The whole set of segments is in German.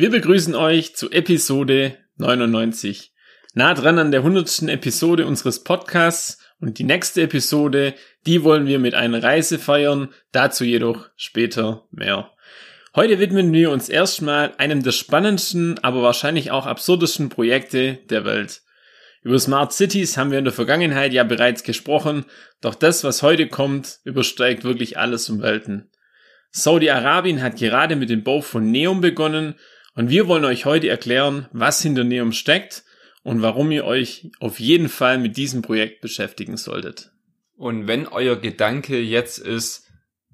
Wir begrüßen euch zu Episode 99 nah dran an der hundertsten Episode unseres Podcasts und die nächste Episode, die wollen wir mit einer Reise feiern, dazu jedoch später mehr. Heute widmen wir uns erstmal einem der spannendsten, aber wahrscheinlich auch absurdesten Projekte der Welt. Über Smart Cities haben wir in der Vergangenheit ja bereits gesprochen, doch das, was heute kommt, übersteigt wirklich alles um Welten. Saudi-Arabien hat gerade mit dem Bau von Neum begonnen und wir wollen euch heute erklären, was hinter Neum steckt und warum ihr euch auf jeden Fall mit diesem Projekt beschäftigen solltet. Und wenn euer Gedanke jetzt ist,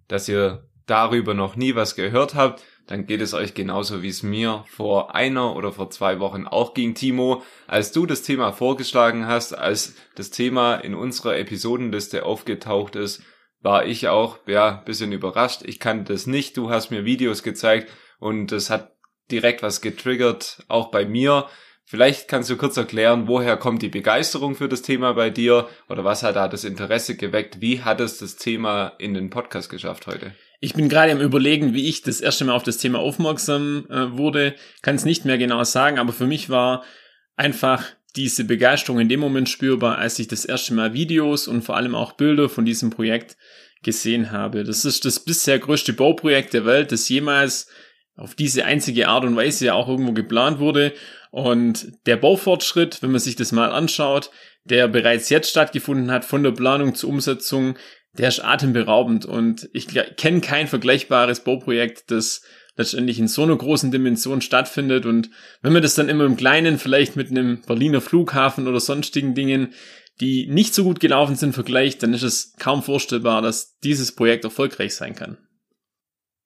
dass ihr darüber noch nie was gehört habt, dann geht es euch genauso wie es mir vor einer oder vor zwei Wochen auch ging, Timo. Als du das Thema vorgeschlagen hast, als das Thema in unserer Episodenliste aufgetaucht ist, war ich auch, ja, bisschen überrascht. Ich kannte das nicht. Du hast mir Videos gezeigt und es hat direkt was getriggert, auch bei mir. Vielleicht kannst du kurz erklären, woher kommt die Begeisterung für das Thema bei dir oder was hat da das Interesse geweckt? Wie hat es das Thema in den Podcast geschafft heute? Ich bin gerade am überlegen, wie ich das erste Mal auf das Thema aufmerksam äh, wurde. Kann es nicht mehr genau sagen, aber für mich war einfach diese Begeisterung in dem Moment spürbar, als ich das erste Mal Videos und vor allem auch Bilder von diesem Projekt gesehen habe. Das ist das bisher größte Bauprojekt der Welt, das jemals auf diese einzige Art und Weise ja auch irgendwo geplant wurde. Und der Baufortschritt, wenn man sich das mal anschaut, der bereits jetzt stattgefunden hat, von der Planung zur Umsetzung, der ist atemberaubend. Und ich kenne kein vergleichbares Bauprojekt, das letztendlich in so einer großen Dimension stattfindet. Und wenn man das dann immer im Kleinen, vielleicht mit einem Berliner Flughafen oder sonstigen Dingen, die nicht so gut gelaufen sind, vergleicht, dann ist es kaum vorstellbar, dass dieses Projekt erfolgreich sein kann.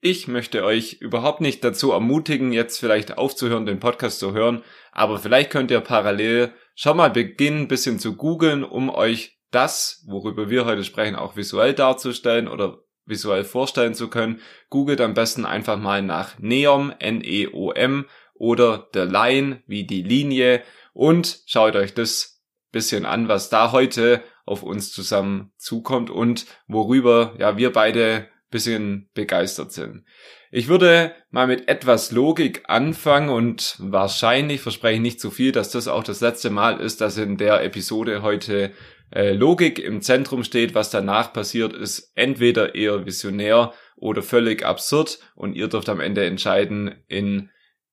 Ich möchte euch überhaupt nicht dazu ermutigen, jetzt vielleicht aufzuhören, den Podcast zu hören, aber vielleicht könnt ihr parallel schon mal beginnen, ein bisschen zu googeln, um euch das, worüber wir heute sprechen, auch visuell darzustellen oder visuell vorstellen zu können. Googelt am besten einfach mal nach Neom, N-E-O-M oder The Line, wie die Linie und schaut euch das bisschen an, was da heute auf uns zusammen zukommt und worüber ja wir beide bisschen begeistert sind. Ich würde mal mit etwas Logik anfangen und wahrscheinlich verspreche ich nicht zu viel, dass das auch das letzte Mal ist, dass in der Episode heute äh, Logik im Zentrum steht. Was danach passiert, ist entweder eher visionär oder völlig absurd und ihr dürft am Ende entscheiden, in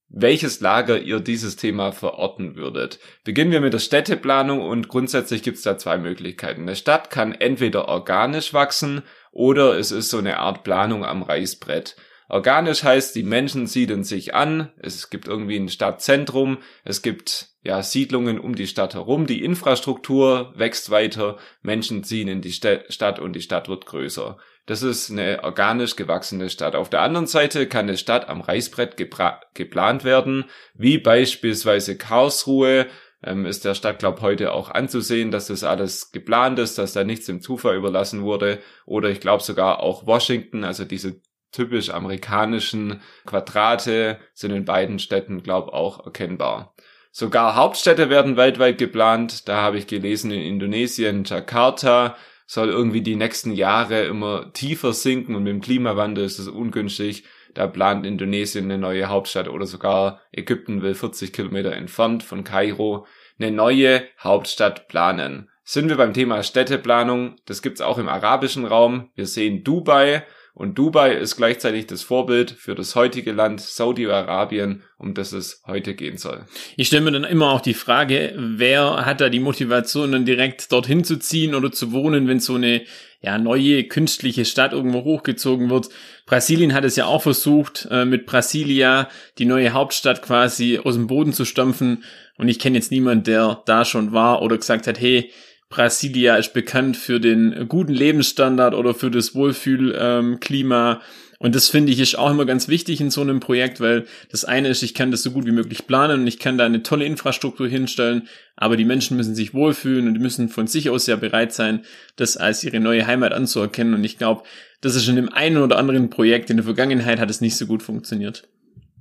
welches Lager ihr dieses Thema verorten würdet. Beginnen wir mit der Städteplanung und grundsätzlich gibt es da zwei Möglichkeiten. Eine Stadt kann entweder organisch wachsen oder es ist so eine Art Planung am Reißbrett. Organisch heißt, die Menschen siedeln sich an, es gibt irgendwie ein Stadtzentrum, es gibt ja Siedlungen um die Stadt herum, die Infrastruktur wächst weiter, Menschen ziehen in die Stadt und die Stadt wird größer. Das ist eine organisch gewachsene Stadt. Auf der anderen Seite kann eine Stadt am Reißbrett geplant werden, wie beispielsweise Karlsruhe, ähm, ist der Stadt, glaub heute auch anzusehen, dass das alles geplant ist, dass da nichts dem Zufall überlassen wurde. Oder ich glaube sogar auch Washington, also diese typisch amerikanischen Quadrate sind in beiden Städten, glaub auch erkennbar. Sogar Hauptstädte werden weltweit geplant. Da habe ich gelesen in Indonesien, Jakarta soll irgendwie die nächsten Jahre immer tiefer sinken und mit dem Klimawandel ist es ungünstig. Da plant Indonesien eine neue Hauptstadt oder sogar Ägypten will 40 Kilometer entfernt von Kairo eine neue Hauptstadt planen. Sind wir beim Thema Städteplanung, das gibt's auch im arabischen Raum. Wir sehen Dubai und Dubai ist gleichzeitig das Vorbild für das heutige Land Saudi-Arabien, um das es heute gehen soll. Ich stelle mir dann immer auch die Frage, wer hat da die Motivation, dann direkt dorthin zu ziehen oder zu wohnen, wenn so eine ja, neue künstliche Stadt irgendwo hochgezogen wird. Brasilien hat es ja auch versucht, äh, mit Brasilia die neue Hauptstadt quasi aus dem Boden zu stampfen. Und ich kenne jetzt niemand, der da schon war oder gesagt hat, hey, Brasilia ist bekannt für den guten Lebensstandard oder für das Wohlfühlklima. Und das finde ich ist auch immer ganz wichtig in so einem Projekt, weil das eine ist, ich kann das so gut wie möglich planen und ich kann da eine tolle Infrastruktur hinstellen, aber die Menschen müssen sich wohlfühlen und die müssen von sich aus ja bereit sein, das als ihre neue Heimat anzuerkennen. Und ich glaube, das ist in dem einen oder anderen Projekt in der Vergangenheit hat es nicht so gut funktioniert.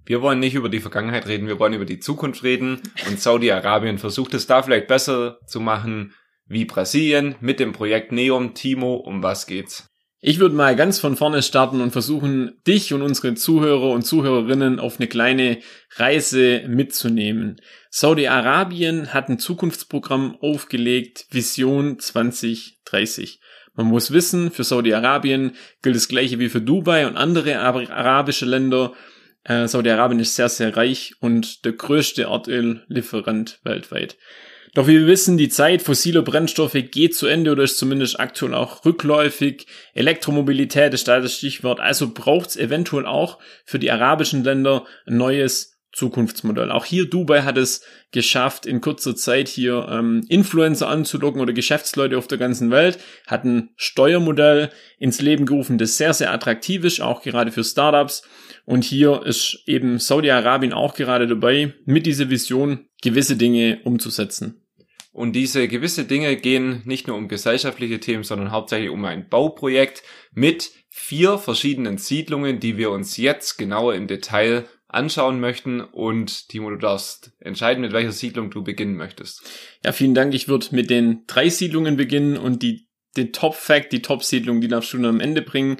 Wir wollen nicht über die Vergangenheit reden, wir wollen über die Zukunft reden und Saudi-Arabien versucht es da vielleicht besser zu machen wie Brasilien mit dem Projekt Neom. Timo, um was geht's? Ich würde mal ganz von vorne starten und versuchen, dich und unsere Zuhörer und Zuhörerinnen auf eine kleine Reise mitzunehmen. Saudi-Arabien hat ein Zukunftsprogramm aufgelegt, Vision 2030. Man muss wissen, für Saudi-Arabien gilt das gleiche wie für Dubai und andere arabische Länder. Äh, Saudi-Arabien ist sehr, sehr reich und der größte Erdöllieferant weltweit. Doch wie wir wissen, die Zeit fossiler Brennstoffe geht zu Ende oder ist zumindest aktuell auch rückläufig. Elektromobilität ist da das Stichwort. Also braucht es eventuell auch für die arabischen Länder ein neues Zukunftsmodell. Auch hier Dubai hat es geschafft, in kurzer Zeit hier ähm, Influencer anzulocken oder Geschäftsleute auf der ganzen Welt, hat ein Steuermodell ins Leben gerufen, das sehr, sehr attraktiv ist, auch gerade für Startups. Und hier ist eben Saudi-Arabien auch gerade dabei, mit dieser Vision gewisse Dinge umzusetzen. Und diese gewisse Dinge gehen nicht nur um gesellschaftliche Themen, sondern hauptsächlich um ein Bauprojekt mit vier verschiedenen Siedlungen, die wir uns jetzt genauer im Detail anschauen möchten. Und Timo, du darfst entscheiden, mit welcher Siedlung du beginnen möchtest. Ja, vielen Dank. Ich würde mit den drei Siedlungen beginnen und die, den Top-Fact, die Top-Siedlung, die darfst du am Ende bringen.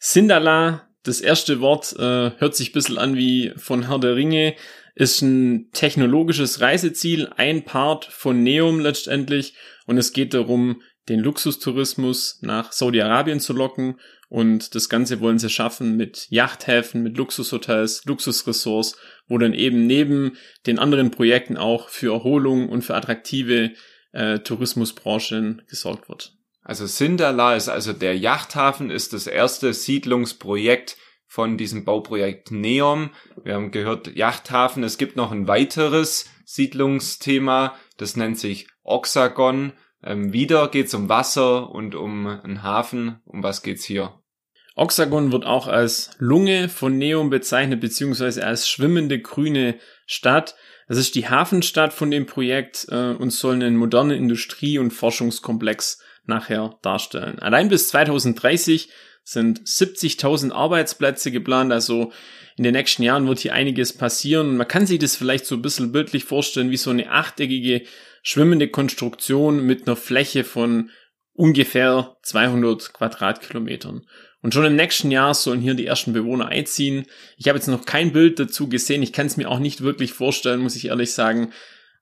Sindala, das erste Wort, äh, hört sich ein bisschen an wie von Herr der Ringe ist ein technologisches Reiseziel, ein Part von Neum letztendlich. Und es geht darum, den Luxustourismus nach Saudi-Arabien zu locken. Und das Ganze wollen sie schaffen mit Yachthäfen, mit Luxushotels, Luxusressorts, wo dann eben neben den anderen Projekten auch für Erholung und für attraktive äh, Tourismusbranchen gesorgt wird. Also Sindala ist also der Yachthafen, ist das erste Siedlungsprojekt von diesem Bauprojekt Neom. Wir haben gehört Yachthafen. Es gibt noch ein weiteres Siedlungsthema, das nennt sich Oxagon. Ähm, wieder geht's um Wasser und um einen Hafen. Um was geht's hier? Oxagon wird auch als Lunge von Neom bezeichnet, beziehungsweise als schwimmende grüne Stadt. Das ist die Hafenstadt von dem Projekt äh, und soll einen modernen Industrie- und Forschungskomplex nachher darstellen. Allein bis 2030 sind 70.000 Arbeitsplätze geplant, also in den nächsten Jahren wird hier einiges passieren. Man kann sich das vielleicht so ein bisschen bildlich vorstellen, wie so eine achteckige schwimmende Konstruktion mit einer Fläche von ungefähr 200 Quadratkilometern. Und schon im nächsten Jahr sollen hier die ersten Bewohner einziehen. Ich habe jetzt noch kein Bild dazu gesehen. Ich kann es mir auch nicht wirklich vorstellen, muss ich ehrlich sagen.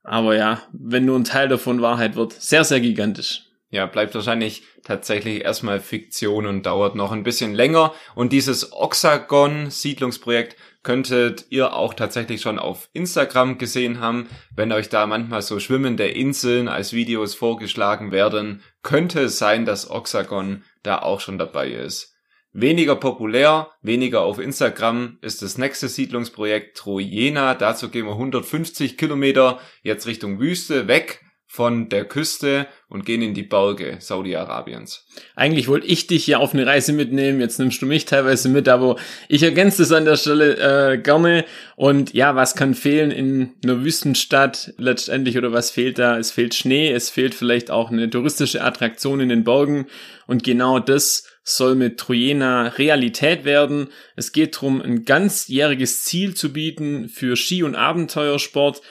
Aber ja, wenn nur ein Teil davon Wahrheit wird, sehr, sehr gigantisch ja, bleibt wahrscheinlich tatsächlich erstmal Fiktion und dauert noch ein bisschen länger. Und dieses Oxagon-Siedlungsprojekt könntet ihr auch tatsächlich schon auf Instagram gesehen haben. Wenn euch da manchmal so schwimmende Inseln als Videos vorgeschlagen werden, könnte es sein, dass Oxagon da auch schon dabei ist. Weniger populär, weniger auf Instagram ist das nächste Siedlungsprojekt Trojena. Dazu gehen wir 150 Kilometer jetzt Richtung Wüste weg von der Küste und gehen in die Berge Saudi-Arabiens. Eigentlich wollte ich dich ja auf eine Reise mitnehmen, jetzt nimmst du mich teilweise mit, aber ich ergänze das an der Stelle äh, gerne. Und ja, was kann fehlen in einer Wüstenstadt letztendlich oder was fehlt da? Es fehlt Schnee, es fehlt vielleicht auch eine touristische Attraktion in den Bergen und genau das soll mit Trojena Realität werden. Es geht darum, ein ganzjähriges Ziel zu bieten für Ski- und Abenteuersport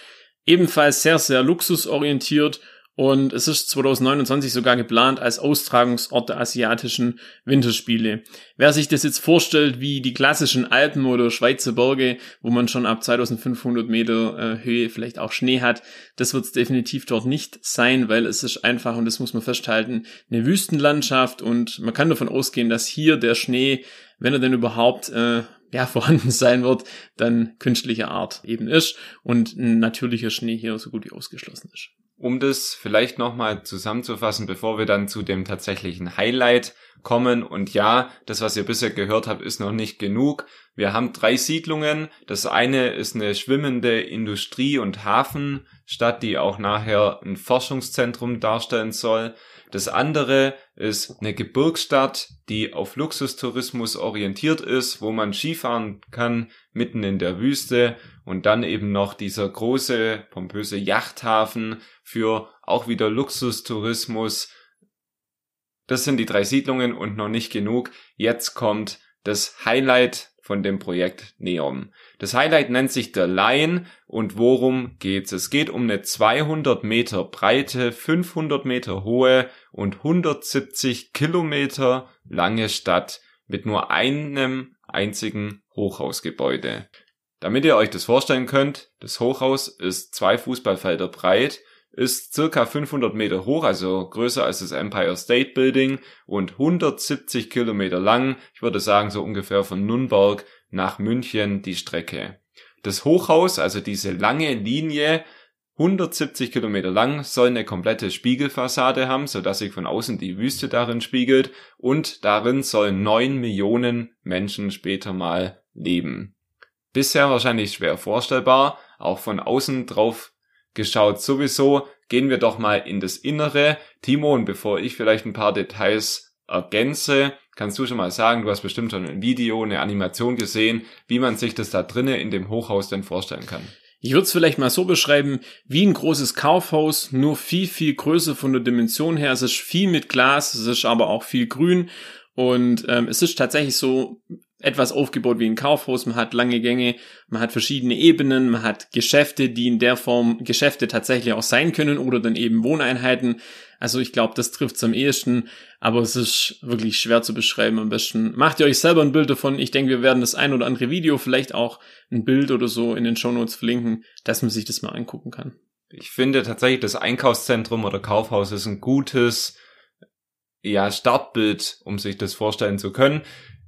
ebenfalls sehr, sehr luxusorientiert und es ist 2029 sogar geplant als Austragungsort der asiatischen Winterspiele. Wer sich das jetzt vorstellt wie die klassischen Alpen oder Schweizer Berge, wo man schon ab 2500 Meter äh, Höhe vielleicht auch Schnee hat, das wird es definitiv dort nicht sein, weil es ist einfach, und das muss man festhalten, eine Wüstenlandschaft und man kann davon ausgehen, dass hier der Schnee, wenn er denn überhaupt äh, ja, vorhanden sein wird, dann künstlicher Art eben ist und ein natürlicher Schnee hier so gut wie ausgeschlossen ist. um das vielleicht nochmal zusammenzufassen, bevor wir dann zu dem tatsächlichen Highlight kommen. Und ja, das, was ihr bisher gehört habt, ist noch nicht genug. Wir haben drei Siedlungen. Das eine ist eine schwimmende Industrie- und Hafenstadt, die auch nachher ein Forschungszentrum darstellen soll. Das andere ist eine Gebirgsstadt, die auf Luxustourismus orientiert ist, wo man Skifahren kann, mitten in der Wüste. Und dann eben noch dieser große, pompöse Yachthafen für auch wieder Luxustourismus. Das sind die drei Siedlungen und noch nicht genug. Jetzt kommt das Highlight von dem Projekt Neom. Das Highlight nennt sich The Line und worum geht's? Es geht um eine 200 Meter breite, 500 Meter hohe und 170 Kilometer lange Stadt mit nur einem einzigen Hochhausgebäude. Damit ihr euch das vorstellen könnt, das Hochhaus ist zwei Fußballfelder breit ist circa 500 Meter hoch, also größer als das Empire State Building und 170 Kilometer lang. Ich würde sagen so ungefähr von Nürnberg nach München die Strecke. Das Hochhaus, also diese lange Linie, 170 Kilometer lang, soll eine komplette Spiegelfassade haben, so dass sich von außen die Wüste darin spiegelt und darin sollen neun Millionen Menschen später mal leben. Bisher wahrscheinlich schwer vorstellbar, auch von außen drauf geschaut. Sowieso gehen wir doch mal in das Innere. Timo, und bevor ich vielleicht ein paar Details ergänze, kannst du schon mal sagen, du hast bestimmt schon ein Video, eine Animation gesehen, wie man sich das da drinnen in dem Hochhaus denn vorstellen kann. Ich würde es vielleicht mal so beschreiben, wie ein großes Kaufhaus, nur viel, viel größer von der Dimension her. Es ist viel mit Glas, es ist aber auch viel grün. Und ähm, es ist tatsächlich so, etwas aufgebaut wie ein Kaufhaus, man hat lange Gänge, man hat verschiedene Ebenen, man hat Geschäfte, die in der Form Geschäfte tatsächlich auch sein können oder dann eben Wohneinheiten. Also ich glaube, das trifft es am ehesten, aber es ist wirklich schwer zu beschreiben. Am besten macht ihr euch selber ein Bild davon. Ich denke, wir werden das ein oder andere Video, vielleicht auch ein Bild oder so in den Shownotes verlinken, dass man sich das mal angucken kann. Ich finde tatsächlich, das Einkaufszentrum oder Kaufhaus ist ein gutes ja, Startbild, um sich das vorstellen zu können.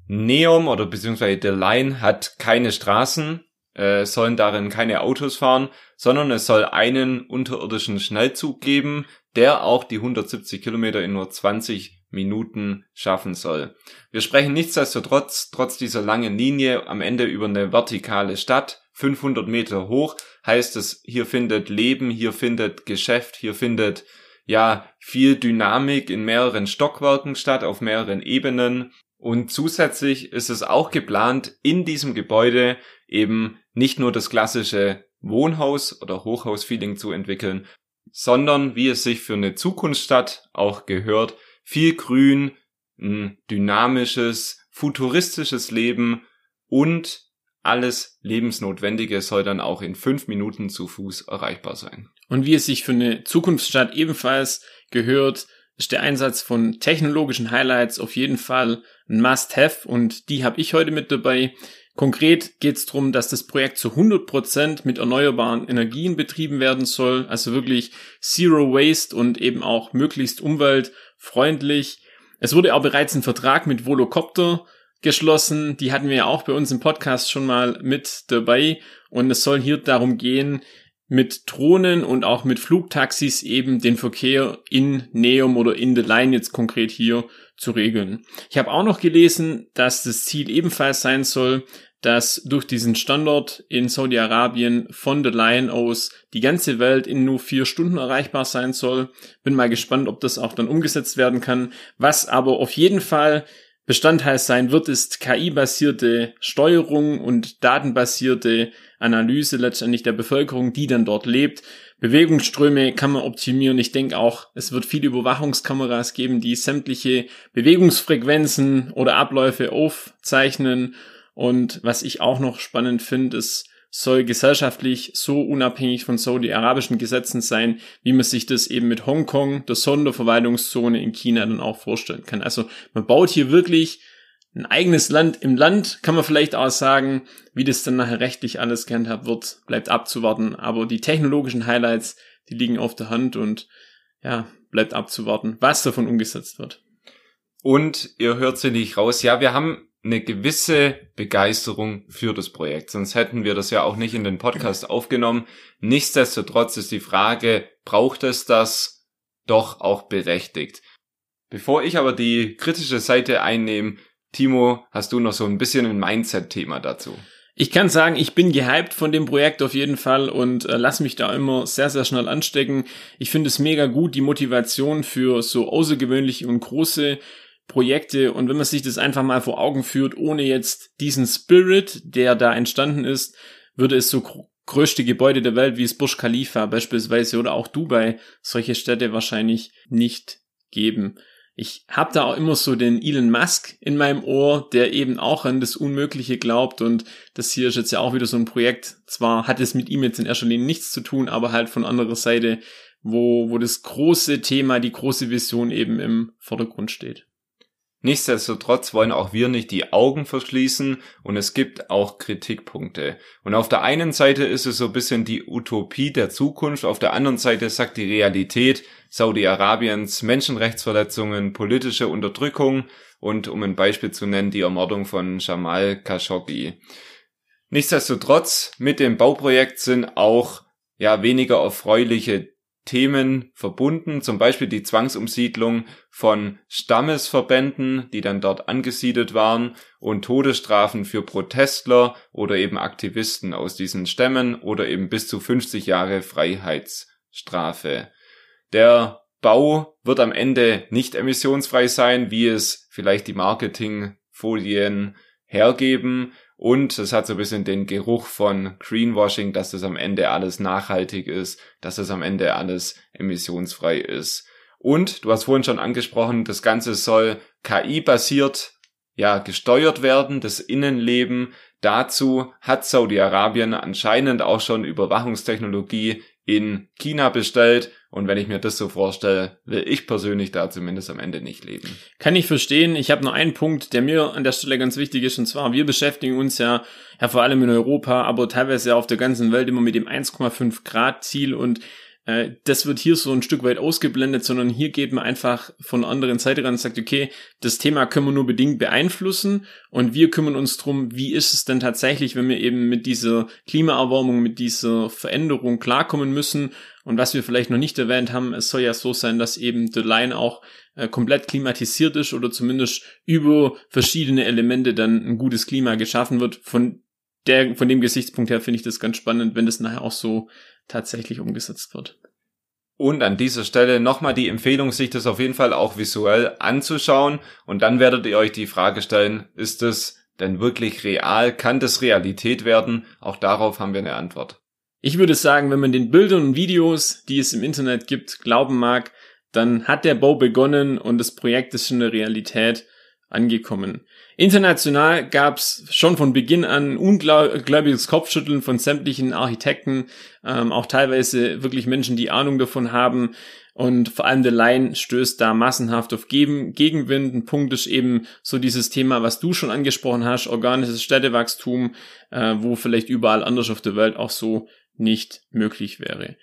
Neom oder beziehungsweise The Line hat keine Straßen, äh, sollen darin keine Autos fahren, sondern es soll einen unterirdischen Schnellzug geben, der auch die 170 Kilometer in nur 20 Minuten schaffen soll. Wir sprechen nichtsdestotrotz, trotz dieser langen Linie, am Ende über eine vertikale Stadt, 500 Meter hoch, heißt es, hier findet Leben, hier findet Geschäft, hier findet ja viel Dynamik in mehreren Stockwerken statt, auf mehreren Ebenen. Und zusätzlich ist es auch geplant, in diesem Gebäude eben nicht nur das klassische Wohnhaus oder Hochhaus-Feeling zu entwickeln, sondern wie es sich für eine Zukunftsstadt auch gehört, viel Grün, ein dynamisches, futuristisches Leben und alles Lebensnotwendige soll dann auch in fünf Minuten zu Fuß erreichbar sein. Und wie es sich für eine Zukunftsstadt ebenfalls gehört, ist der Einsatz von technologischen Highlights auf jeden Fall ein Must-Have und die habe ich heute mit dabei. Konkret geht es darum, dass das Projekt zu 100% mit erneuerbaren Energien betrieben werden soll, also wirklich Zero Waste und eben auch möglichst umweltfreundlich. Es wurde auch bereits ein Vertrag mit Volocopter geschlossen, die hatten wir ja auch bei uns im Podcast schon mal mit dabei und es soll hier darum gehen, mit Drohnen und auch mit Flugtaxis eben den Verkehr in Neum oder in The Line jetzt konkret hier zu regeln. Ich habe auch noch gelesen, dass das Ziel ebenfalls sein soll, dass durch diesen Standort in Saudi-Arabien von The Line aus die ganze Welt in nur vier Stunden erreichbar sein soll. Bin mal gespannt, ob das auch dann umgesetzt werden kann. Was aber auf jeden Fall Bestandteil sein wird, ist KI-basierte Steuerung und datenbasierte Analyse letztendlich der Bevölkerung, die dann dort lebt. Bewegungsströme kann man optimieren. Ich denke auch, es wird viele Überwachungskameras geben, die sämtliche Bewegungsfrequenzen oder Abläufe aufzeichnen. Und was ich auch noch spannend finde, ist, soll gesellschaftlich so unabhängig von saudi-arabischen Gesetzen sein, wie man sich das eben mit Hongkong, der Sonderverwaltungszone in China dann auch vorstellen kann. Also man baut hier wirklich ein eigenes Land im Land, kann man vielleicht auch sagen, wie das dann nachher rechtlich alles gehandhabt wird, bleibt abzuwarten. Aber die technologischen Highlights, die liegen auf der Hand und ja, bleibt abzuwarten, was davon umgesetzt wird. Und ihr hört sie nicht raus. Ja, wir haben eine gewisse Begeisterung für das Projekt. Sonst hätten wir das ja auch nicht in den Podcast aufgenommen. Nichtsdestotrotz ist die Frage, braucht es das doch auch berechtigt? Bevor ich aber die kritische Seite einnehme, Timo, hast du noch so ein bisschen ein Mindset-Thema dazu? Ich kann sagen, ich bin gehypt von dem Projekt auf jeden Fall und äh, lass mich da immer sehr, sehr schnell anstecken. Ich finde es mega gut, die Motivation für so außergewöhnliche und große Projekte und wenn man sich das einfach mal vor Augen führt, ohne jetzt diesen Spirit, der da entstanden ist, würde es so größte Gebäude der Welt wie das Burj Khalifa beispielsweise oder auch Dubai solche Städte wahrscheinlich nicht geben. Ich habe da auch immer so den Elon Musk in meinem Ohr, der eben auch an das Unmögliche glaubt und das hier ist jetzt ja auch wieder so ein Projekt. Zwar hat es mit ihm jetzt in erster Linie nichts zu tun, aber halt von anderer Seite, wo, wo das große Thema, die große Vision eben im Vordergrund steht. Nichtsdestotrotz wollen auch wir nicht die Augen verschließen und es gibt auch Kritikpunkte. Und auf der einen Seite ist es so ein bisschen die Utopie der Zukunft, auf der anderen Seite sagt die Realität Saudi-Arabiens Menschenrechtsverletzungen, politische Unterdrückung und um ein Beispiel zu nennen, die Ermordung von Jamal Khashoggi. Nichtsdestotrotz, mit dem Bauprojekt sind auch ja weniger erfreuliche Themen verbunden, zum Beispiel die Zwangsumsiedlung von Stammesverbänden, die dann dort angesiedelt waren, und Todesstrafen für Protestler oder eben Aktivisten aus diesen Stämmen oder eben bis zu 50 Jahre Freiheitsstrafe. Der Bau wird am Ende nicht emissionsfrei sein, wie es vielleicht die Marketingfolien hergeben, und es hat so ein bisschen den Geruch von Greenwashing, dass das am Ende alles nachhaltig ist, dass das am Ende alles emissionsfrei ist. Und du hast vorhin schon angesprochen, das Ganze soll KI-basiert ja gesteuert werden, das Innenleben. Dazu hat Saudi-Arabien anscheinend auch schon Überwachungstechnologie in China bestellt. Und wenn ich mir das so vorstelle, will ich persönlich da zumindest am Ende nicht leben. Kann ich verstehen. Ich habe noch einen Punkt, der mir an der Stelle ganz wichtig ist. Und zwar, wir beschäftigen uns ja, ja vor allem in Europa, aber teilweise ja auf der ganzen Welt immer mit dem 1,5 Grad Ziel. Und äh, das wird hier so ein Stück weit ausgeblendet, sondern hier geht man einfach von der anderen Seite ran und sagt, okay, das Thema können wir nur bedingt beeinflussen und wir kümmern uns drum, wie ist es denn tatsächlich, wenn wir eben mit dieser Klimaerwärmung, mit dieser Veränderung klarkommen müssen und was wir vielleicht noch nicht erwähnt haben, es soll ja so sein, dass eben The Line auch äh, komplett klimatisiert ist oder zumindest über verschiedene Elemente dann ein gutes Klima geschaffen wird. Von der, von dem Gesichtspunkt her finde ich das ganz spannend, wenn das nachher auch so tatsächlich umgesetzt wird. Und an dieser Stelle nochmal die Empfehlung, sich das auf jeden Fall auch visuell anzuschauen. Und dann werdet ihr euch die Frage stellen, ist es denn wirklich real? Kann das Realität werden? Auch darauf haben wir eine Antwort. Ich würde sagen, wenn man den Bildern und Videos, die es im Internet gibt, glauben mag, dann hat der Bau begonnen und das Projekt ist schon eine Realität angekommen. International gab es schon von Beginn an ungläubiges Kopfschütteln von sämtlichen Architekten, ähm, auch teilweise wirklich Menschen, die Ahnung davon haben. Und vor allem der Line stößt da massenhaft auf Gegen Gegenwind. Ein Punkt ist eben so dieses Thema, was du schon angesprochen hast, organisches Städtewachstum, äh, wo vielleicht überall anders auf der Welt auch so nicht möglich wäre.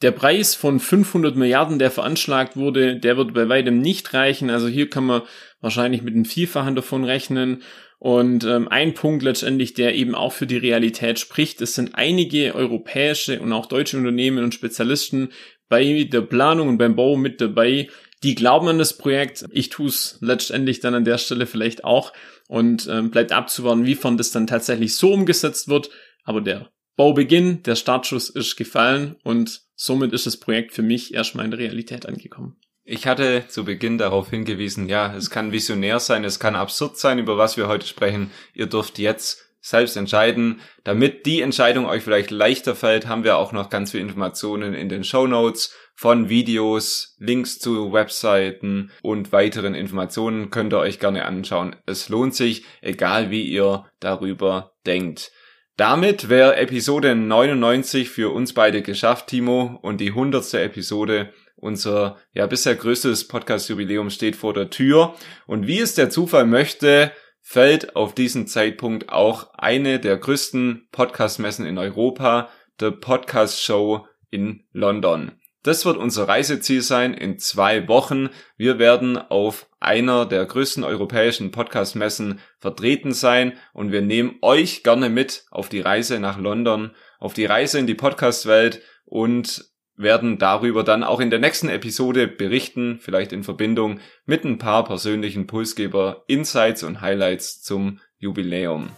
Der Preis von 500 Milliarden, der veranschlagt wurde, der wird bei weitem nicht reichen. Also hier kann man wahrscheinlich mit einem Vielfachen davon rechnen. Und ähm, ein Punkt letztendlich, der eben auch für die Realität spricht, es sind einige europäische und auch deutsche Unternehmen und Spezialisten bei der Planung und beim Bau mit dabei, die glauben an das Projekt. Ich tue es letztendlich dann an der Stelle vielleicht auch und ähm, bleibt abzuwarten, wiefern das dann tatsächlich so umgesetzt wird. Aber der Baubeginn, der Startschuss ist gefallen und somit ist das Projekt für mich erstmal in der Realität angekommen. Ich hatte zu Beginn darauf hingewiesen, ja, es kann visionär sein, es kann absurd sein, über was wir heute sprechen. Ihr dürft jetzt selbst entscheiden. Damit die Entscheidung euch vielleicht leichter fällt, haben wir auch noch ganz viele Informationen in den Show Notes von Videos, Links zu Webseiten und weiteren Informationen könnt ihr euch gerne anschauen. Es lohnt sich, egal wie ihr darüber denkt. Damit wäre Episode 99 für uns beide geschafft, Timo, und die hundertste Episode unser ja bisher größtes Podcast-Jubiläum steht vor der Tür. Und wie es der Zufall möchte, fällt auf diesen Zeitpunkt auch eine der größten Podcast-Messen in Europa, The Podcast Show in London. Das wird unser Reiseziel sein in zwei Wochen. Wir werden auf einer der größten europäischen Podcast-Messen vertreten sein und wir nehmen euch gerne mit auf die Reise nach London, auf die Reise in die Podcast-Welt und werden darüber dann auch in der nächsten Episode berichten, vielleicht in Verbindung mit ein paar persönlichen Pulsgeber Insights und Highlights zum Jubiläum.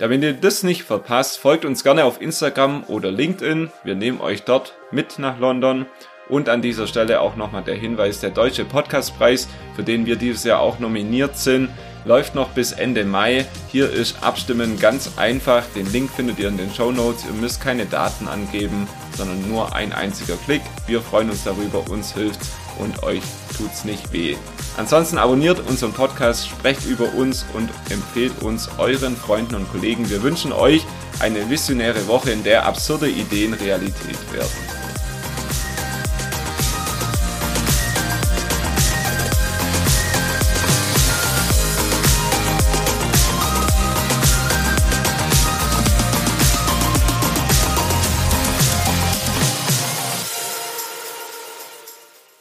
Ja, wenn ihr das nicht verpasst, folgt uns gerne auf Instagram oder LinkedIn. Wir nehmen euch dort mit nach London. Und an dieser Stelle auch nochmal der Hinweis, der Deutsche Podcastpreis, für den wir dieses Jahr auch nominiert sind, läuft noch bis Ende Mai. Hier ist Abstimmen ganz einfach. Den Link findet ihr in den Show Notes. Ihr müsst keine Daten angeben, sondern nur ein einziger Klick. Wir freuen uns darüber, uns hilft und euch tut's nicht weh. Ansonsten abonniert unseren Podcast, sprecht über uns und empfehlt uns euren Freunden und Kollegen. Wir wünschen euch eine visionäre Woche, in der absurde Ideen Realität werden.